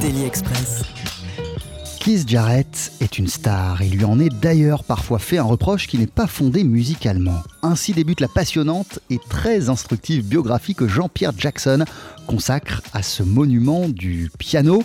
Daily Express. Keith Jarrett est une star et lui en est d'ailleurs parfois fait un reproche qui n'est pas fondé musicalement. Ainsi débute la passionnante et très instructive biographie que Jean-Pierre Jackson consacre à ce monument du piano.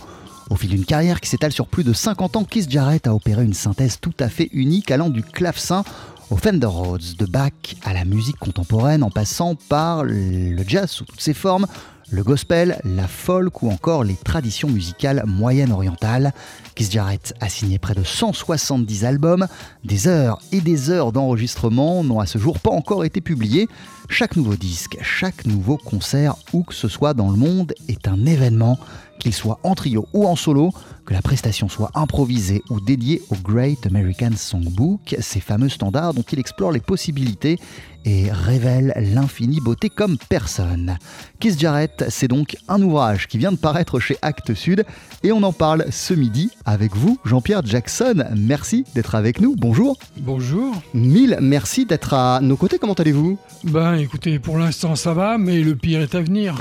Au fil d'une carrière qui s'étale sur plus de 50 ans, Keith Jarrett a opéré une synthèse tout à fait unique allant du clavecin au Fender Rhodes, de Bach à la musique contemporaine en passant par le jazz sous toutes ses formes, le gospel, la folk ou encore les traditions musicales moyennes orientales. Keith Jarrett a signé près de 170 albums, des heures et des heures d'enregistrement n'ont à ce jour pas encore été publiés. Chaque nouveau disque, chaque nouveau concert, où que ce soit dans le monde, est un événement, qu'il soit en trio ou en solo, que la prestation soit improvisée ou dédiée au Great American Songbook, ces fameux standards dont il explore les possibilités et révèle l'infinie beauté comme personne. Kiss Jarrett, c'est donc un ouvrage qui vient de paraître chez Actes Sud et on en parle ce midi avec vous, Jean-Pierre Jackson. Merci d'être avec nous. Bonjour. Bonjour. Mille merci d'être à nos côtés. Comment allez-vous? Ben écoutez, pour l'instant ça va, mais le pire est à venir.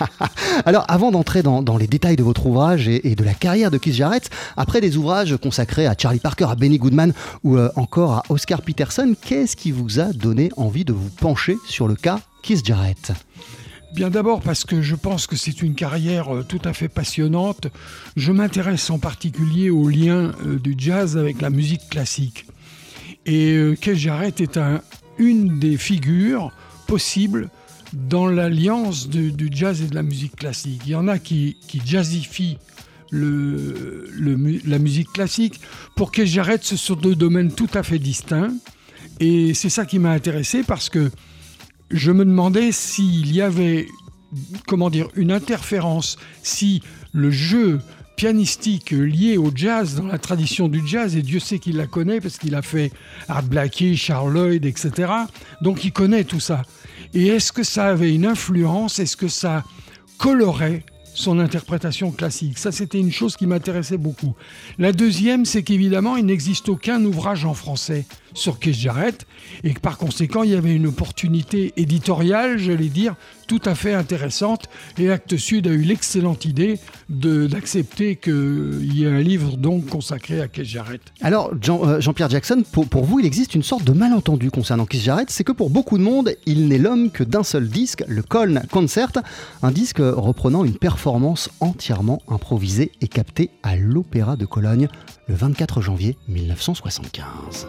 Alors avant d'entrer dans, dans, les détails de votre ouvrage et, et, de la carrière de Keith Jarrett, après des ouvrages consacrés à Charlie Parker, à Benny Goodman ou euh, encore à Oscar Peterson, qu'est-ce qui vous a donné envie de vous pencher sur le cas Keith Jarrett? Bien d'abord parce que je pense que c'est une carrière euh, tout à fait passionnante. Je m'intéresse en particulier au lien euh, du jazz avec la musique classique. Et Keith Jarrett est un, une des figures possibles dans l'alliance du, jazz et de la musique classique. Il y en a qui jazzifient le, la musique classique. Pour Keith Jarrett, ce sont deux domaines tout à fait distincts. Et c'est ça qui m'a intéressé parce que je me demandais s'il y avait, comment dire, une interférence, si le jeu pianistique lié au jazz, dans la tradition du jazz, et Dieu sait qu'il la connaît parce qu'il a fait Art Blakey, Charles Lloyd, etc. Donc il connaît tout ça. Et est-ce que ça avait une influence? Est-ce que ça colorait son interprétation classique. Ça, c'était une chose qui m'intéressait beaucoup. La deuxième, c'est qu'évidemment, il n'existe aucun ouvrage en français sur Keith Jarrett et que par conséquent, il y avait une opportunité éditoriale, j'allais dire, tout à fait intéressante. Et Actes Sud a eu l'excellente idée d'accepter qu'il y ait un livre donc consacré à Keith Jarrett. Alors, euh, Jean-Pierre Jackson, pour, vous, il existe une sorte de malentendu concernant Keith Jarrett, c'est que pour beaucoup de monde, il n'est l'homme que d'un seul disque, le Colne Concert, un disque reprenant une performance entièrement improvisée et captée à l'Opéra de Cologne le 24 janvier 1975.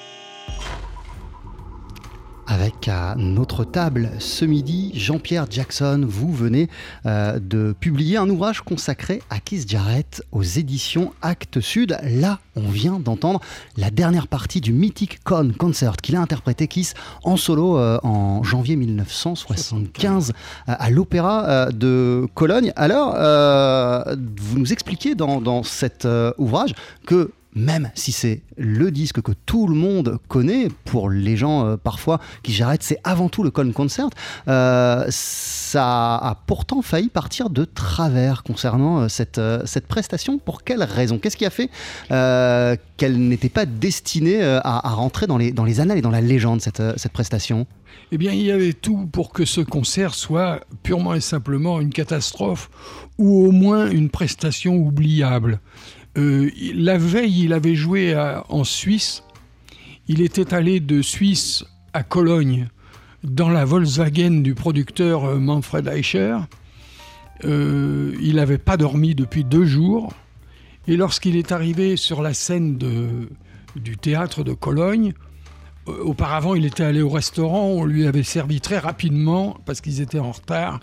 À notre table ce midi, Jean-Pierre Jackson, vous venez euh, de publier un ouvrage consacré à Keith Jarrett aux éditions Actes Sud. Là, on vient d'entendre la dernière partie du mythique Con Concert qu'il a interprété Keith en solo euh, en janvier 1975 euh, à l'Opéra euh, de Cologne. Alors, vous nous expliquez dans, cet ouvrage que même si c'est le disque que tout le monde connaît, pour les gens euh, parfois qui j'arrête, c'est avant tout le Con Concert, euh, ça a pourtant failli partir de travers concernant euh, cette, cette prestation. Pour quelle raison? Qu'est-ce qui a fait qu'elle n'était pas destinée à, à rentrer dans les, dans les annales et dans la légende, cette, cette prestation? Eh bien, il y avait tout pour que ce concert soit purement et simplement une catastrophe ou au moins une prestation oubliable. Euh, la veille, il avait joué en Suisse. Il était allé de Suisse à Cologne dans la Volkswagen du producteur euh, Manfred Eicher. Euh, il n'avait pas dormi depuis deux jours. Et lorsqu'il est arrivé sur la scène du théâtre de Cologne, Auparavant, il était allé au restaurant, on lui avait servi très rapidement, parce qu'ils étaient en retard,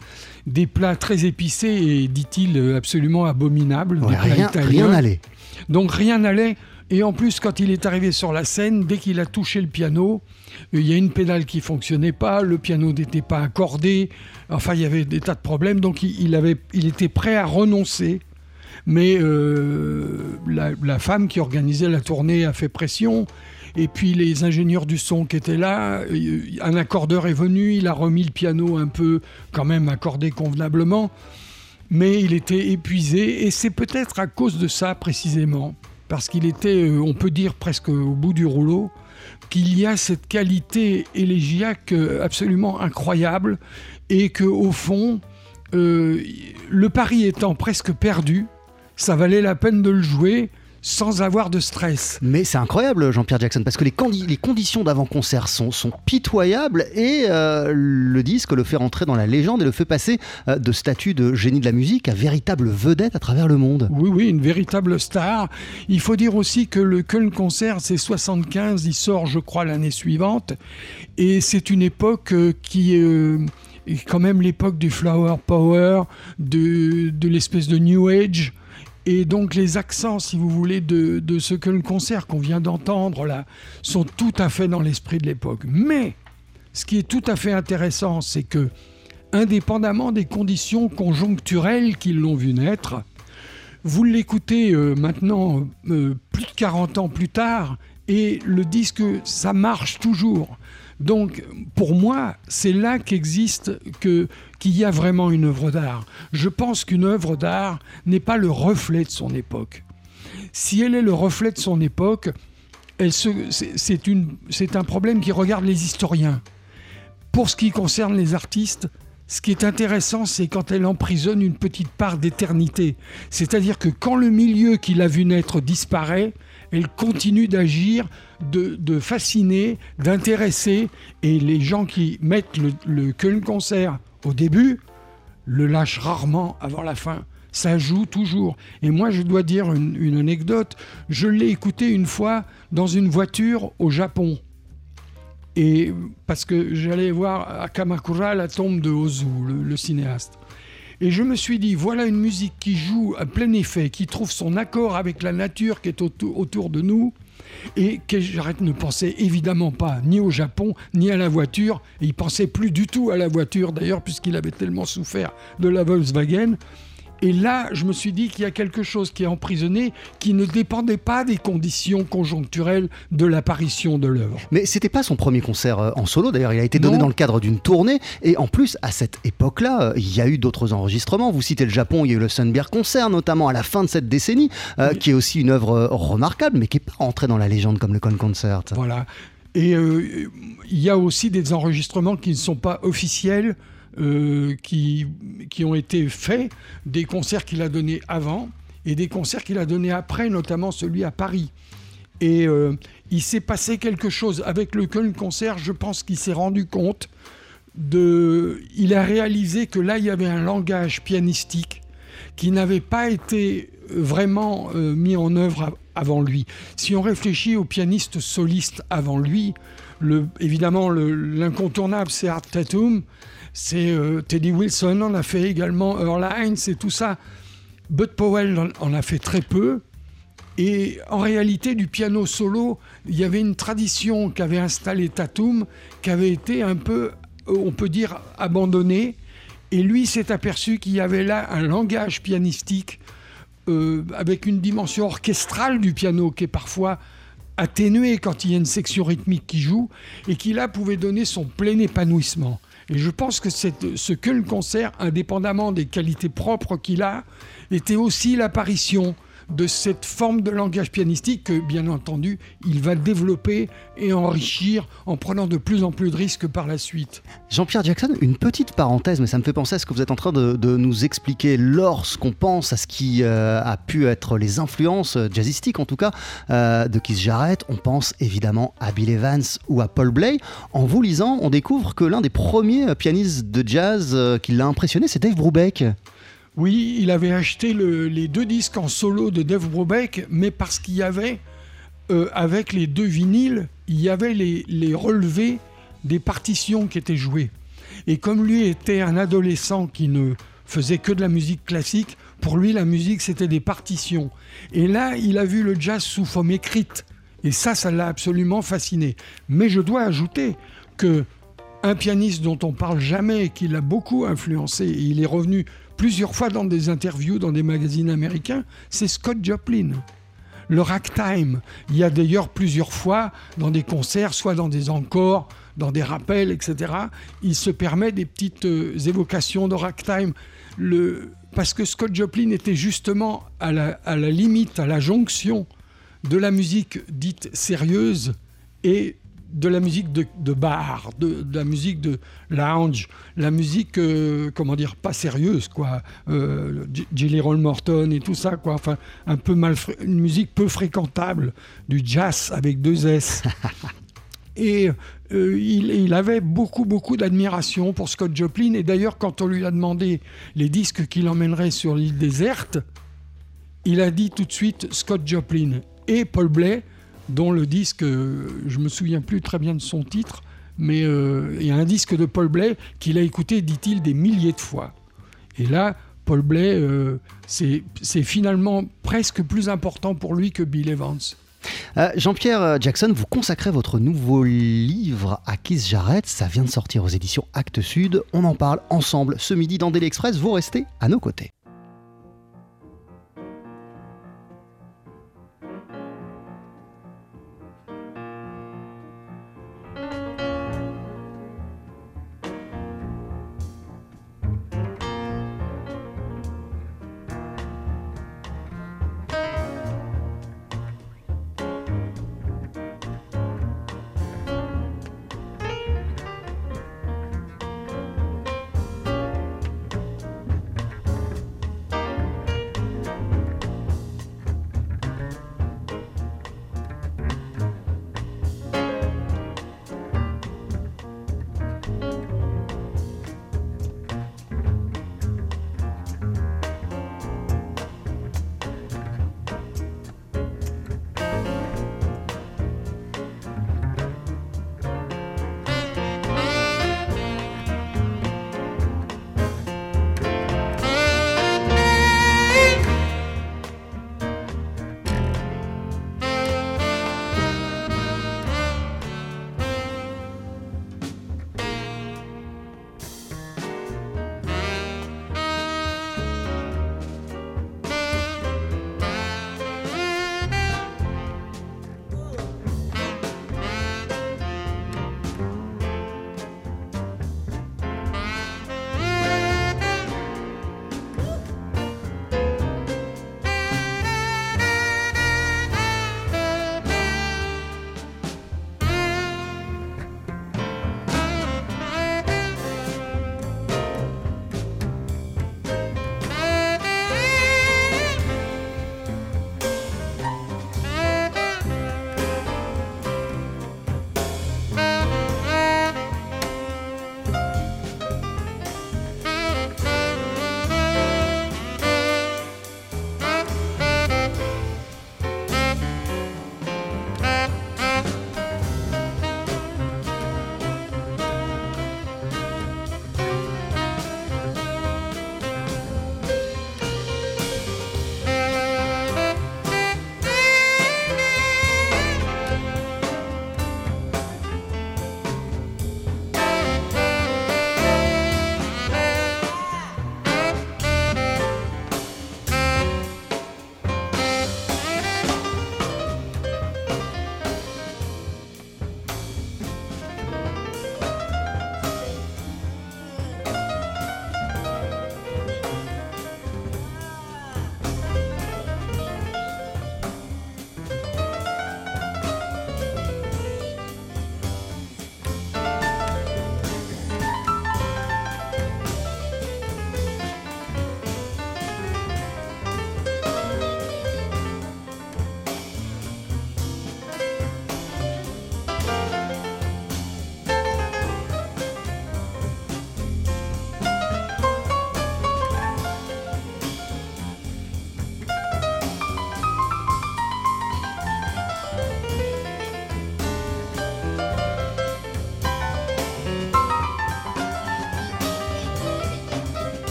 des plats très épicés et, dit-il, absolument abominables. Ouais, des plats Rien italiens. rien n'allait. Donc rien n'allait. Et en plus, quand il est arrivé sur la scène, dès qu'il a touché le piano, il y a une pédale qui fonctionnait pas, le piano n'était pas accordé, enfin il y avait des tas de problèmes, donc il, il avait, il était prêt à renoncer. Mais euh, la, la femme qui organisait la tournée a fait pression. Et puis les ingénieurs du son qui étaient là, euh, un accordeur est venu, il a remis le piano un peu quand même accordé convenablement mais il était épuisé et c'est peut-être à cause de ça précisément, parce qu'il était, euh, on peut dire presque au bout du rouleau, qu'il y a cette qualité élégiaque euh, absolument incroyable et que au fond, le pari étant presque perdu, ça valait la peine de le jouer sans avoir de stress. Mais c'est incroyable, Jean-Pierre Jackson, parce que les, condi- les conditions d'avant-concert sont, sont pitoyables et euh, le disque le fait rentrer dans la légende et le fait passer euh, de statut de génie de la musique à véritable vedette à travers le monde. Oui, oui, une véritable star. Il faut dire aussi que le Köln Concert, c'est 75, il sort, je crois, l'année suivante. Et c'est une époque euh, qui euh, est quand même l'époque du Flower Power, de, de l'espèce de New Age. Et donc les accents, si vous voulez, de, de ce Köln Concert qu'on vient d'entendre là, sont tout à fait dans l'esprit de l'époque. Mais ce qui est tout à fait intéressant, c'est que, indépendamment des conditions conjoncturelles qui l'ont vu naître, vous l'écoutez euh, maintenant, euh, plus de 40 ans plus tard, et le disque, ça marche toujours. Donc, pour moi, c'est là qu'existe, que, qu'il y a vraiment une œuvre d'art. Je pense qu'une œuvre d'art n'est pas le reflet de son époque. Si elle est le reflet de son époque, c'est, un problème qui regarde les historiens. Pour ce qui concerne les artistes, ce qui est intéressant, c'est quand elle emprisonne une petite part d'éternité. C'est-à-dire que quand le milieu qu'il a vu naître disparaît, elle continue d'agir, de, fasciner, d'intéresser. Et les gens qui mettent le, Concert au début le lâchent rarement avant la fin. Ça joue toujours. Et moi, je dois dire une, anecdote. Je l'ai écouté une fois dans une voiture au Japon. Et parce que j'allais voir à Kamakura la tombe de Ozu, le, cinéaste. Et je me suis dit, voilà une musique qui joue à plein effet, qui trouve son accord avec la nature qui est autour de nous, et que j'arrête ne pensait évidemment pas ni au Japon, ni à la voiture, et il pensait plus du tout à la voiture d'ailleurs, puisqu'il avait tellement souffert de la Volkswagen. Et là, je me suis dit qu'il y a quelque chose qui est emprisonné, qui ne dépendait pas des conditions conjoncturelles de l'apparition de l'œuvre. Mais c'était pas son premier concert euh, en solo, d'ailleurs, il a été donné Non. dans le cadre d'une tournée. Et en plus, à cette époque-là, euh, il y a eu d'autres enregistrements. Vous citez le Japon, il y a eu le Sunbear Concert, notamment à la fin de cette décennie, euh, qui est aussi une œuvre remarquable, mais qui n'est pas entrée dans la légende comme le Con Concert. Voilà. Et euh, il y a aussi des enregistrements qui ne sont pas officiels, euh, qui, qui ont été faits, des concerts qu'il a donnés avant et des concerts qu'il a donnés après, notamment celui à Paris. Et euh, il s'est passé quelque chose avec le Köln Concert, je pense qu'il s'est rendu compte de... Il a réalisé que là, il y avait un langage pianistique qui n'avait pas été vraiment mis en œuvre avant lui. Si on réfléchit aux pianistes solistes avant lui, le, évidemment l'incontournable c'est Art Tatum, c'est Teddy Wilson en a fait également, Earl Hines et tout ça. Bud Powell en a fait très peu. Et en réalité, du piano solo, il y avait une tradition qu'avait installée Tatum, qui avait été un peu, on peut dire, abandonnée. Et lui s'est aperçu qu'il y avait là un langage pianistique euh, avec une dimension orchestrale du piano qui est parfois atténuée quand il y a une section rythmique qui joue, et qui là pouvait donner son plein épanouissement. Et je pense que ce que le concert, indépendamment des qualités propres qu'il a, était aussi l'apparition de cette forme de langage pianistique que, bien entendu, il va développer et enrichir en prenant de plus en plus de risques par la suite. Jean-Pierre Jackson, une petite parenthèse, mais ça me fait penser à ce que vous êtes en train de, nous expliquer lorsqu'on pense à ce qui euh, a pu être les influences euh, jazzistiques, en tout cas, euh, de Keith Jarrett. On pense évidemment à Bill Evans ou à Paul Bley. En vous lisant, on découvre que l'un des premiers pianistes de jazz qui l'a impressionné, c'est Dave Brubeck. Oui, il avait acheté les deux disques en solo de Dave Brubeck, mais parce qu'il y avait, euh, avec les deux vinyles, il y avait les, relevés des partitions qui étaient jouées. Et comme lui était un adolescent qui ne faisait que de la musique classique, pour lui la musique c'était des partitions. Et là, il a vu le jazz sous forme écrite. Et ça, ça l'a absolument fasciné. Mais je dois ajouter que un pianiste dont on parle jamais et qui l'a beaucoup influencé, et il est revenu plusieurs fois dans des interviews dans des magazines américains, c'est Scott Joplin. Le ragtime. Il y a d'ailleurs plusieurs fois dans des concerts, soit dans des encores, dans des rappels, etc. Il se permet des petites euh, évocations de ragtime. Parce que Scott Joplin était justement à la limite, à la jonction de la musique dite sérieuse et de la musique de, bar, de, la musique de lounge, la musique, euh, comment dire, pas sérieuse, quoi. Euh, Jelly Roll Morton et tout ça, quoi. Enfin, un peu mal, une musique peu fréquentable, du jazz avec deux S. et euh, il, il, avait beaucoup, beaucoup d'admiration pour Scott Joplin. Et d'ailleurs, quand on lui a demandé les disques qu'il emmènerait sur l'île déserte, il a dit tout de suite Scott Joplin et Paul Blais dont le disque, euh, je me souviens plus très bien de son titre, mais euh, il y a un disque de Paul Blais qu'il a écouté, dit-il, des milliers de fois. Et là, Paul Blais, euh, c'est finalement presque plus important pour lui que Bill Evans. Jean-Pierre Jackson, vous consacrez votre nouveau livre à Keith Jarrett. Ça vient de sortir aux éditions Actes Sud. On en parle ensemble ce midi dans Daily Express. Vous restez à nos côtés.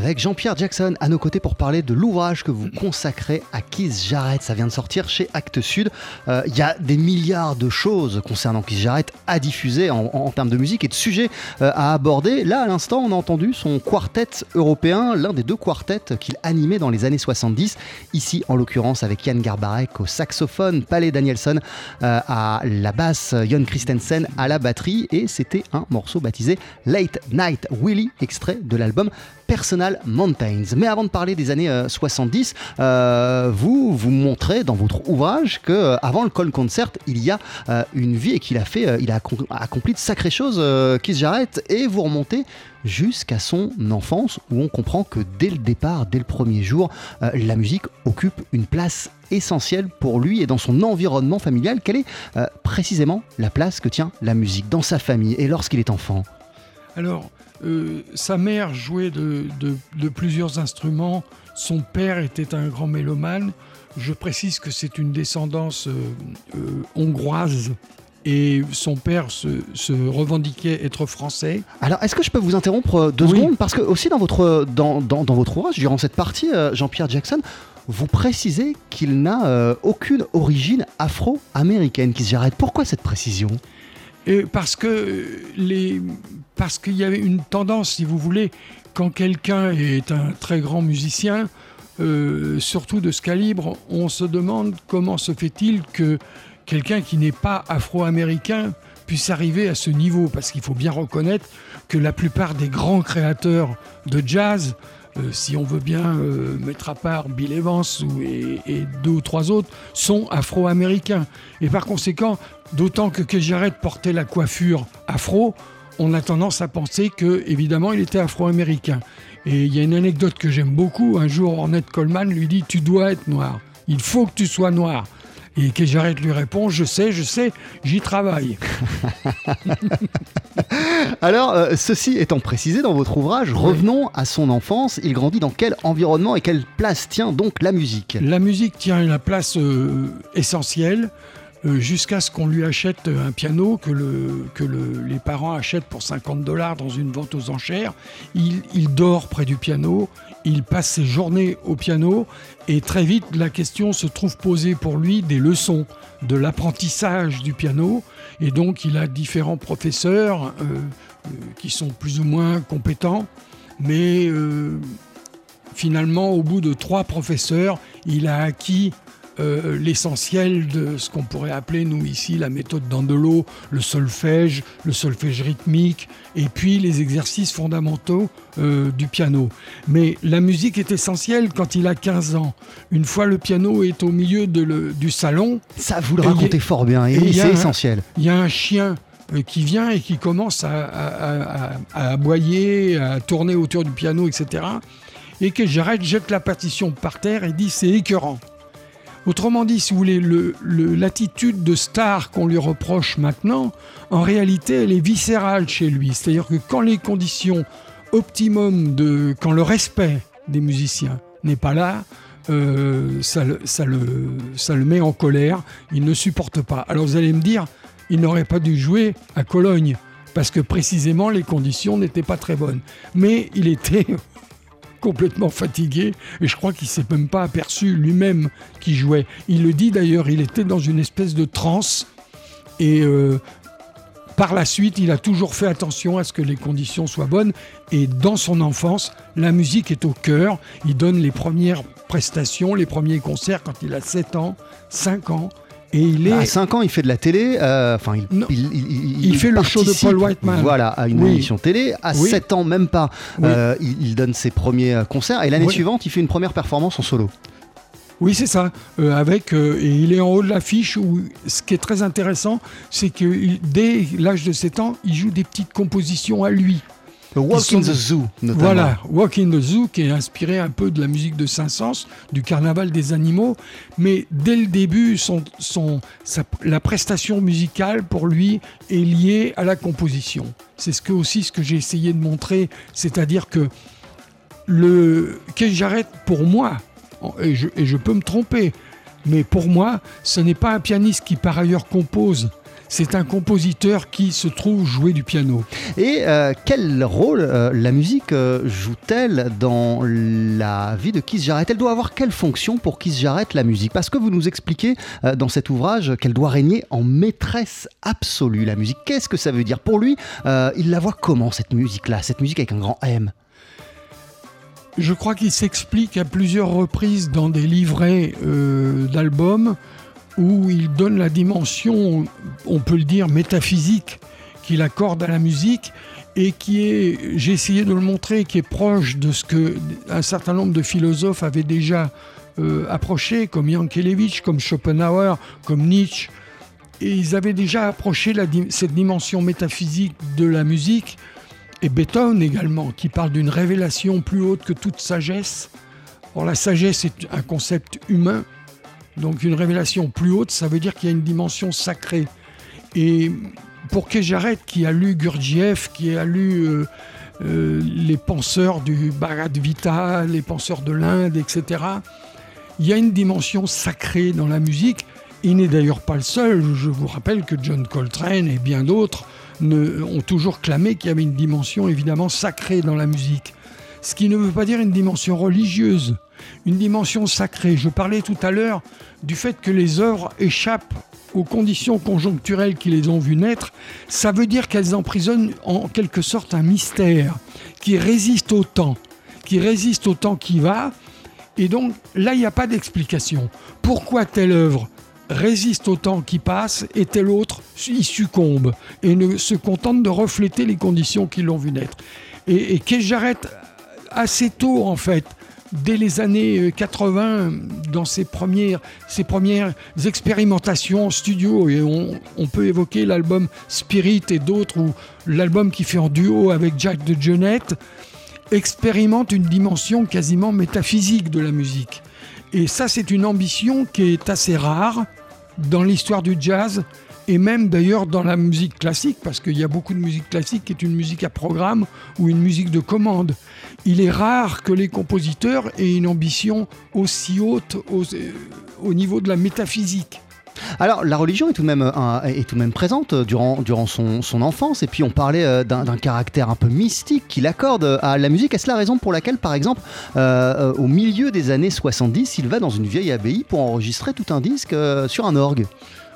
Avec Jean-Pierre Jackson à nos côtés pour parler de l'ouvrage que vous consacrez à Keith Jarrett. Ça vient de sortir chez Actes Sud. Euh, il y a des milliards de choses concernant Keith Jarrett à diffuser en, termes de musique et de sujets euh, à aborder. Là, à l'instant, on a entendu son quartet européen, l'un des deux quartets qu'il animait dans les années 70. Ici, en l'occurrence, avec Yann Garbarek au saxophone, Palais Danielson euh, à la basse, Jon Christensen à la batterie. Et c'était un morceau baptisé Late Night Willie, extrait de l'album Personal Mountains. Mais avant de parler des années 70, euh, euh, vous vous montrez dans votre ouvrage que euh, avant le Call Concert, il y a une vie et qu'il a fait, il a accompli de sacrées choses, Keith Jarrett, et vous remontez jusqu'à son enfance où on comprend que dès le départ, dès le premier jour, la musique occupe une place essentielle pour lui et dans son environnement familial. Quelle est précisément la place que tient la musique dans sa famille et lorsqu'il est enfant? Alors, euh, sa mère jouait de, plusieurs instruments, son père était un grand mélomane. Je précise que c'est une descendance euh, euh, hongroise et son père se, revendiquait être français. Alors, est-ce que je peux vous interrompre deux secondes? Parce que aussi dans votre, dans, votre ouvrage, durant cette partie, Jean-Pierre Jackson, vous précisez qu'il n'a aucune origine afro-américaine qui se j'arrête. Pourquoi cette précision? Et les, parce qu'il y avait une tendance, si vous voulez, quand quelqu'un est un très grand musicien, euh, surtout de ce calibre, on se demande comment se fait-il que quelqu'un qui n'est pas afro-américain puisse arriver à ce niveau, parce qu'il faut bien reconnaître que la plupart des grands créateurs de jazz, euh, si on veut bien euh, mettre à part Bill Evans et, deux ou trois autres, sont afro-américains. Et par conséquent, d'autant que Kejaret portait la coiffure afro, on a tendance à penser que, évidemment, il était afro-américain. Et il y a une anecdote que j'aime beaucoup. Un jour, Ornette Coleman lui dit Tu dois être noir. Il faut que tu sois noir. Et que j'arrête lui répond Je sais, je sais, j'y travaille. Alors, euh, ceci étant précisé dans votre ouvrage, revenons à son enfance. Il grandit dans quel environnement et quelle place tient donc la musique? La musique tient une place euh, essentielle. Euh, jusqu'à ce qu'on lui achète un piano que, le, que les parents achètent pour 50 dollars dans une vente aux enchères. Il, il, dort près du piano, il passe ses journées au piano et très vite la question se trouve posée pour lui des leçons, de l'apprentissage du piano. Et donc il a différents professeurs euh, euh, qui sont plus ou moins compétents, mais finalement au bout de trois professeurs, il a acquis euh, l'essentiel de ce qu'on pourrait appeler, nous ici, la méthode d'Andelo, le solfège, le solfège rythmique, et puis les exercices fondamentaux euh, du piano. Mais la musique est essentielle quand il a 15 ans. Une fois le piano est au milieu du salon... Ça, vous le racontez fort bien, et, c'est essentiel. Il y a un chien euh, qui vient et qui commence à, à, aboyer, à tourner autour du piano, etc. Et que j'arrête, jette la partition par terre et dit c'est écœurant. Autrement dit, si vous voulez, l'attitude de star qu'on lui reproche maintenant, en réalité, elle est viscérale chez lui. C'est-à-dire que quand les conditions optimum de, quand le respect des musiciens n'est pas là, euh, ça, le, met en colère, il ne supporte pas. Alors vous allez me dire, il n'aurait pas dû jouer à Cologne, parce que précisément les conditions n'étaient pas très bonnes. Mais il était complètement fatigué et je crois qu'il s'est même pas aperçu lui-même qu'il jouait. Il le dit d'ailleurs, il était dans une espèce de transe et euh, par la suite, il a toujours fait attention à ce que les conditions soient bonnes et dans son enfance, la musique est au cœur. Il donne les premières prestations, les premiers concerts quand il a 7 ans, 5 ans. Et il est... À 5 ans, il fait de la télé. Euh, enfin, il, il, fait le show de Paul Whiteman. Voilà, à une émission télé. À 7 ans, même pas, euh, il, donne ses premiers euh, concerts. Et l'année suivante, il fait une première performance en solo. Oui, c'est ça. avec, et il est en haut de l'affiche où ce qui est très intéressant, c'est que dès l'âge de 7 ans, il joue des petites compositions à lui. Walk in the Zoo, notamment. Voilà, Walk in the Zoo, qui est inspiré un peu de la musique de Saint-Saëns, du carnaval des animaux. Mais dès le début, son, son, la prestation musicale, pour lui, est liée à la composition. C'est ce que, aussi ce que j'ai essayé de montrer, c'est-à-dire que le Keith Jarrett, pour moi, et je, et je peux me tromper, Mais pour moi, ce n'est pas un pianiste qui par ailleurs compose. C'est un compositeur qui se trouve jouer du piano. Et euh, quel rôle euh, la musique euh, joue-t-elle dans la vie de Keith Jarrett? Elle doit avoir quelle fonction pour Keith Jarrett la musique? Parce que vous nous expliquez dans cet ouvrage qu'elle doit régner en maîtresse absolue la musique. Qu'est-ce que ça veut dire? Pour lui, il la voit comment cette musique-là? Cette musique avec un grand M. Je crois qu'il s'explique à plusieurs reprises dans des livrets d'albums où il donne la dimension, on peut le dire, métaphysique qu'il accorde à la musique et qui est, j'ai essayé de le montrer, qui est proche de ce que un certain nombre de philosophes avaient déjà euh, approché, comme Yankelevitch, comme Schopenhauer, comme Nietzsche. Et ils avaient déjà approché cette dimension métaphysique de la musique, et Beethoven également, qui parle d'une révélation plus haute que toute sagesse. Or, la sagesse est un concept humain, donc une révélation plus haute, ça veut dire qu'il y a une dimension sacrée. Et pour Kejaret, qui a lu Gurdjieff, qui a lu euh, euh, les penseurs du Bhagavad Vita, les penseurs de l'Inde, etc., il y a une dimension sacrée dans la musique. Il n'est d'ailleurs pas le seul. Je vous rappelle que John Coltrane et bien d'autres ont toujours clamé qu'il y avait une dimension évidemment sacrée dans la musique. Ce qui ne veut pas dire une dimension religieuse une dimension sacrée. Je parlais tout à l'heure du fait que les œuvres échappent aux conditions conjoncturelles qui les ont vues naître, ça veut dire qu'elles emprisonnent en quelque sorte un mystère qui résiste au temps, qui résiste au temps qui va. Et donc là, il n'y a pas d'explication. Pourquoi telle œuvre résiste au temps qui passe et telle autre y succombe et ne se contente de refléter les conditions qui l'ont vu naître. Et, et j'arrête assez tôt, en fait, dès les années 80 euh, dans ses premières, expérimentations en studio. Et on, peut évoquer l'album Spirit et d'autres, ou l'album qui fait en duo avec Jack de Jonette, expérimente une dimension quasiment métaphysique de la musique. Et ça, c'est une ambition qui est assez rare dans l'histoire du jazz et même d'ailleurs dans la musique classique, parce qu'il y a beaucoup de musique classique qui est une musique à programme ou une musique de commande il est rare que les compositeurs aient une ambition aussi haute au, euh, niveau de la métaphysique. Alors, la religion est tout de même, euh, est tout de même présente durant, durant son, enfance, et puis on parlait euh, d'un caractère un peu mystique qu'il accorde à la musique. Est-ce la raison pour laquelle, par exemple, au milieu des années 70, il va dans une vieille abbaye pour enregistrer tout un disque sur un orgue?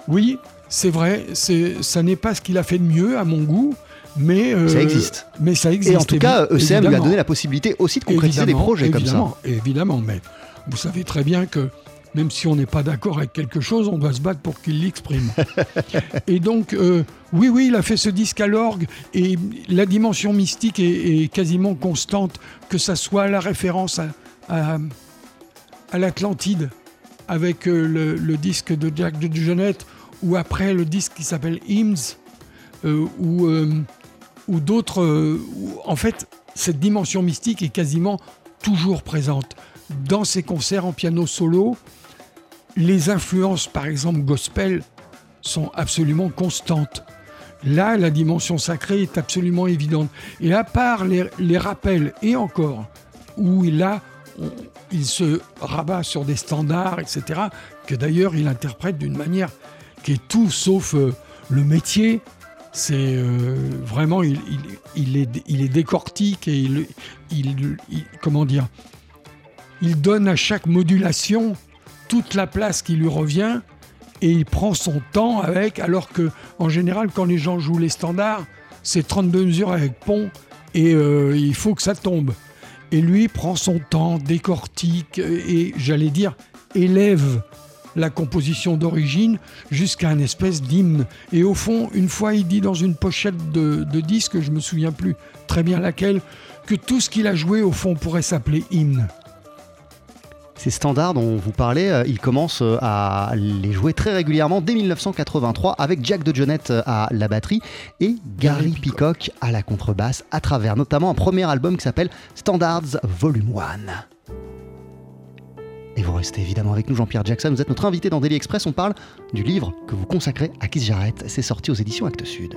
Oui, c'est vrai, ça n'est pas ce qu'il a fait de mieux à mon goût, mais euh, ça existe. Mais ça existe. Et en tout cas, ECM lui a donné la possibilité aussi de concrétiser des projets comme ça. Évidemment, mais vous savez très bien que même si on n'est pas d'accord avec quelque chose, on doit se battre pour qu'il l'exprime. et donc, euh, oui, oui, il a fait ce disque à l'orgue, et la dimension mystique est, quasiment constante, que ça soit la référence à, à, l'Atlantide, avec euh, le, disque de Jack de Jonette, ou après le disque qui s'appelle Hymns, où ou d'autres. Euh, en fait, cette dimension mystique est quasiment toujours présente. Dans ces concerts en piano solo, les influences, par exemple gospel, sont absolument constantes. Là, la dimension sacrée est absolument évidente. Et à part les, rappels, et encore, où là, il se rabat sur des standards, etc., que d'ailleurs il interprète d'une manière qui tout sauf euh, le métier, c'est euh, vraiment, il, est, il est décortique et il, il, comment dire, il donne à chaque modulation toute la place qui lui revient et il prend son temps avec, alors que en général, quand les gens jouent les standards, c'est 32 mesures avec pont et euh, il faut que ça tombe. Et lui prend son temps, décortique et, j'allais dire, élève la composition d'origine jusqu'à une espèce d'hymne. Et au fond, une fois, il dit dans une pochette de, disque, je me souviens plus très bien laquelle, que tout ce qu'il a joué, au fond, pourrait s'appeler hymne. Ces standards dont vous parlez, euh, il commence euh, à les jouer très régulièrement dès 1983 avec Jack de Jonette euh, à la batterie et Gary, Peacock à la contrebasse à travers notamment un premier album qui s'appelle Standards Volume 1. Et vous restez évidemment avec nous, Jean-Pierre Jackson. Vous êtes notre invité dans Daily Express. On parle du livre que vous consacrez à Keith Jarrett. C'est sorti aux éditions Actes Sud.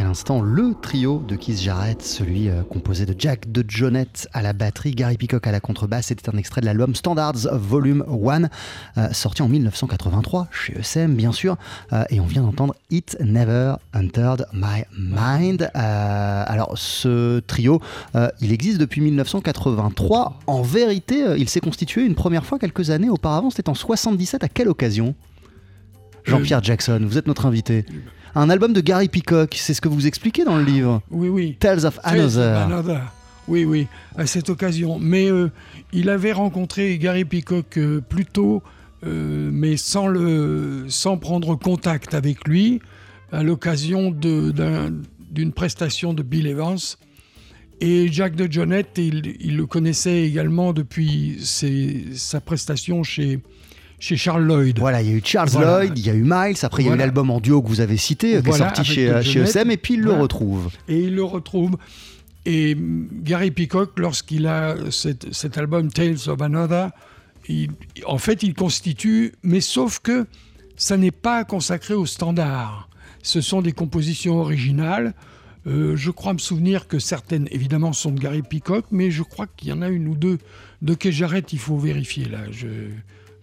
À l'instant le trio de Keith Jarrett, celui euh, composé de Jack de Jonette à la batterie, Gary Peacock à la contrebasse. C'était un extrait de l'album Standards Volume 1, euh, sorti en 1983 chez ESM bien sûr. Euh, et on vient d'entendre It Never Entered My Mind. alors ce trio, il existe depuis 1983. En vérité, il s'est constitué une première fois quelques années auparavant. C'était en 77. À quelle occasion? Jean-Pierre Jackson, vous êtes notre invité un album de Gary Peacock. C'est ce que vous expliquez dans le livre. Oui, oui. Tales of Another. Oui, oui, à cette occasion. Mais euh, il avait rencontré Gary Peacock euh, plus tôt, euh, mais sans, le, sans prendre contact avec lui, à l'occasion d'une prestation de Bill Evans. Et Jack de Jonette, il, il le connaissait également depuis sa prestation chez, chez Charles Lloyd. Voilà, il y a eu Charles Lloyd, il y a eu Miles, après il y a eu l'album en duo que vous avez cité, euh, qui est sorti chez, euh, chez ESM, et puis il le retrouve. Et il le retrouve. Et Gary Peacock, lorsqu'il a cet, album Tales of Another, en fait, il constitue, mais sauf que ça n'est pas consacré au standard. Ce sont des compositions originales. Euh, je crois me souvenir que certaines, évidemment, sont de Gary Peacock, mais je crois qu'il y en a une ou deux de que j'arrête, il faut vérifier là. Je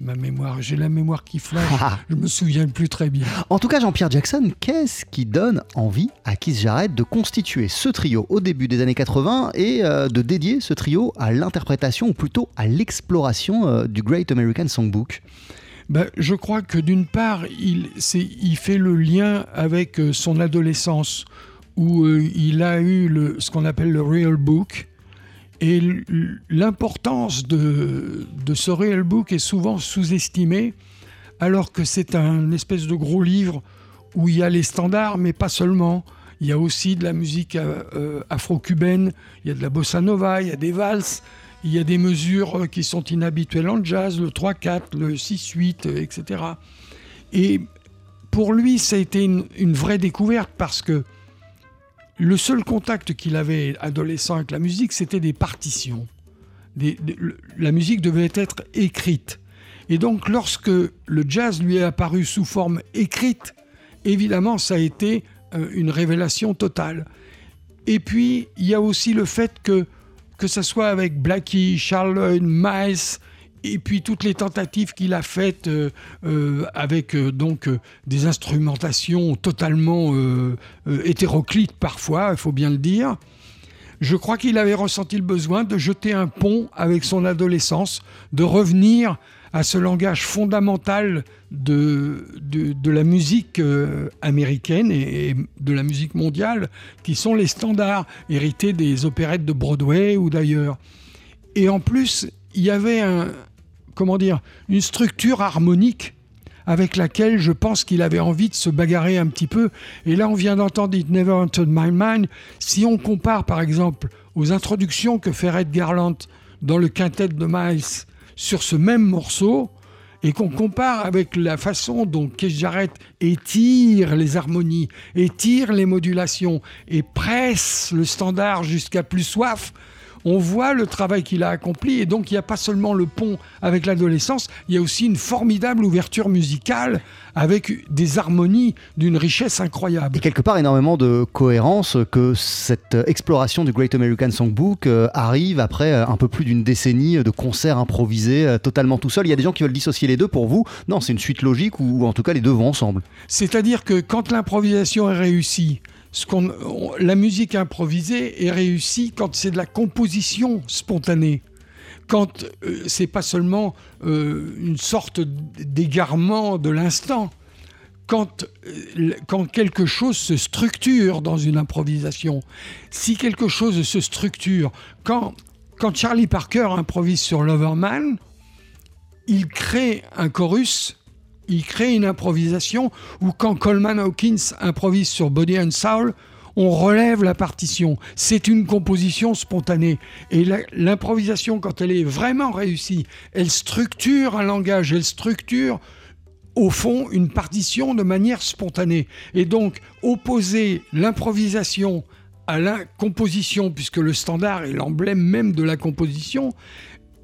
ma mémoire, j'ai la mémoire qui flash, je me souviens plus très bien. En tout cas, Jean-Pierre Jackson, qu'est-ce qui donne envie à Keith Jarrett de constituer ce trio au début des années 80 et euh, de dédier ce trio à l'interprétation ou plutôt à l'exploration euh, du Great American Songbook? Ben, je crois que d'une part, il, il, fait le lien avec euh, son adolescence, où il a eu le, ce qu'on appelle le Real Book, et l'importance de, ce Real Book est souvent sous-estimée, alors que c'est un espèce de gros livre où il y a les standards, mais pas seulement. Il y a aussi de la musique euh, euh, afro-cubaine, il y a de la bossa nova, il y a des valses, il y a des mesures euh, qui sont inhabituelles en jazz, le 3-4, le 6-8, etc. Et pour lui, ça a été une vraie découverte parce que le seul contact qu'il avait adolescent avec la musique, c'était des partitions. la musique devait être écrite. Et donc lorsque le jazz lui est apparu sous forme écrite, évidemment ça a été euh, une révélation totale. Et puis il y a aussi le fait que que ce soit avec Blackie, Charles et puis toutes les tentatives qu'il a faites euh, euh, avec euh, donc des instrumentations totalement hétéroclites parfois, il faut bien le dire. Je crois qu'il avait ressenti le besoin de jeter un pont avec son adolescence, de revenir à ce langage fondamental de, de, la musique américaine et, de la musique mondiale, qui sont les standards hérités des opérettes de Broadway ou d'ailleurs. Et en plus, il y avait un, comment dire, une structure harmonique avec laquelle je pense qu'il avait envie de se bagarrer un petit peu. Et là, on vient d'entendre It Never Entered My Mind. Si on compare, par exemple, aux introductions que fait Red Garland dans le quintet de Miles sur ce même morceau, et qu'on compare avec la façon dont Keith Jarrett étire les harmonies, étire les modulations et presse le standard jusqu'à plus soif, on voit le travail qu'il a accompli et donc il n'y a pas seulement le pont avec l'adolescence, il y a aussi une formidable ouverture musicale avec des harmonies d'une richesse incroyable. Et quelque part énormément de cohérence que cette exploration du Great American Songbook euh, arrive après euh, un peu plus d'une décennie de concerts improvisés euh, totalement tout seul. Il y a des gens qui veulent dissocier les deux pour vous. Non, c'est une suite logique ou en tout cas les deux vont ensemble. C'est-à-dire que quand l'improvisation est réussie, la musique improvisée est réussie quand c'est de la composition spontanée. Quand euh, c'est pas seulement euh, une sorte d'égarement de l'instant, quand, euh, quand quelque chose se structure dans une improvisation, si quelque chose se structure, quand, quand Charlie Parker improvise sur Loverman, il crée un chorus il crée une improvisation où quand Coleman Hawkins improvise sur Body and Soul, on relève la partition. C'est une composition spontanée. Et l'improvisation, quand elle est vraiment réussie, elle structure un langage, elle structure au fond une partition de manière spontanée. Et donc, opposer l'improvisation à la composition, puisque le standard est l'emblème même de la composition,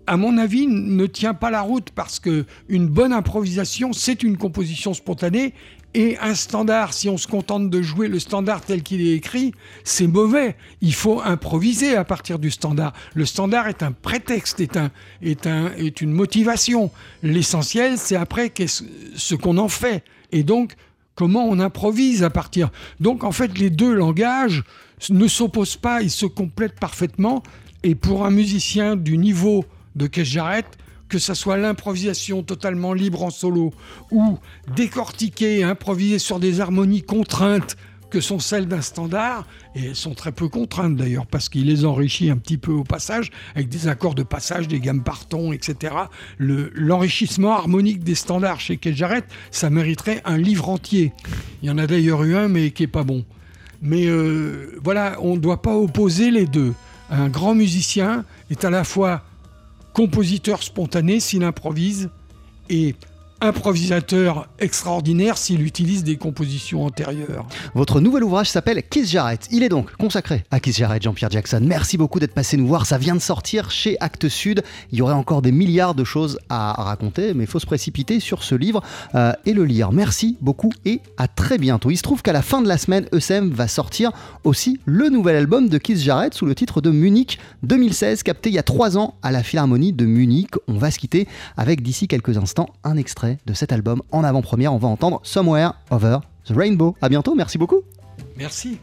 à mon avis, ne tient pas la route parce que une bonne improvisation, c'est une composition spontanée et un standard, si on se contente de jouer le standard tel qu'il est écrit, c'est mauvais. Il faut improviser à partir du standard. Le standard est un prétexte, est, un, est, un, est une motivation. L'essentiel, c'est après ce qu'on en fait. Et donc, comment on improvise à partir. Donc, en fait, les deux langages ne s'opposent pas, ils se complètent parfaitement. Et pour un musicien du niveau de Kesh Jarrett, que ce soit l'improvisation totalement libre en solo ou décortiquer, improviser sur des harmonies contraintes que sont celles d'un standard, et elles sont très peu contraintes d'ailleurs, parce qu'il les enrichit un petit peu au passage, avec des accords de passage, des gammes partons, etc. L'enrichissement harmonique des standards chez Kejarret, ça mériterait un livre entier. Il y en a d'ailleurs eu un, mais qui est pas bon. Mais euh, voilà, on ne doit pas opposer les deux. Un grand musicien est à la fois compositeur spontané s'il improvise et improvisateur extraordinaire s'il utilise des compositions antérieures. Votre nouvel ouvrage s'appelle Kiss Jarrett. Il est donc consacré à Kiss Jarrett, Jean-Pierre Jackson. Merci beaucoup d'être passé nous voir. Ça vient de sortir chez Actes Sud. Il y aurait encore des milliards de choses à raconter, mais il faut se précipiter sur ce livre euh, et le lire. Merci beaucoup et à très bientôt. Il se trouve qu'à la fin de la semaine, ESM va sortir aussi le nouvel album de Kiss Jarrett sous le titre de Munich 2016, capté il y a trois ans à la Philharmonie de Munich. On va se quitter avec d'ici quelques instants un de cet album en avant-première. On va entendre Somewhere Over the Rainbow. À bientôt, merci beaucoup. Merci.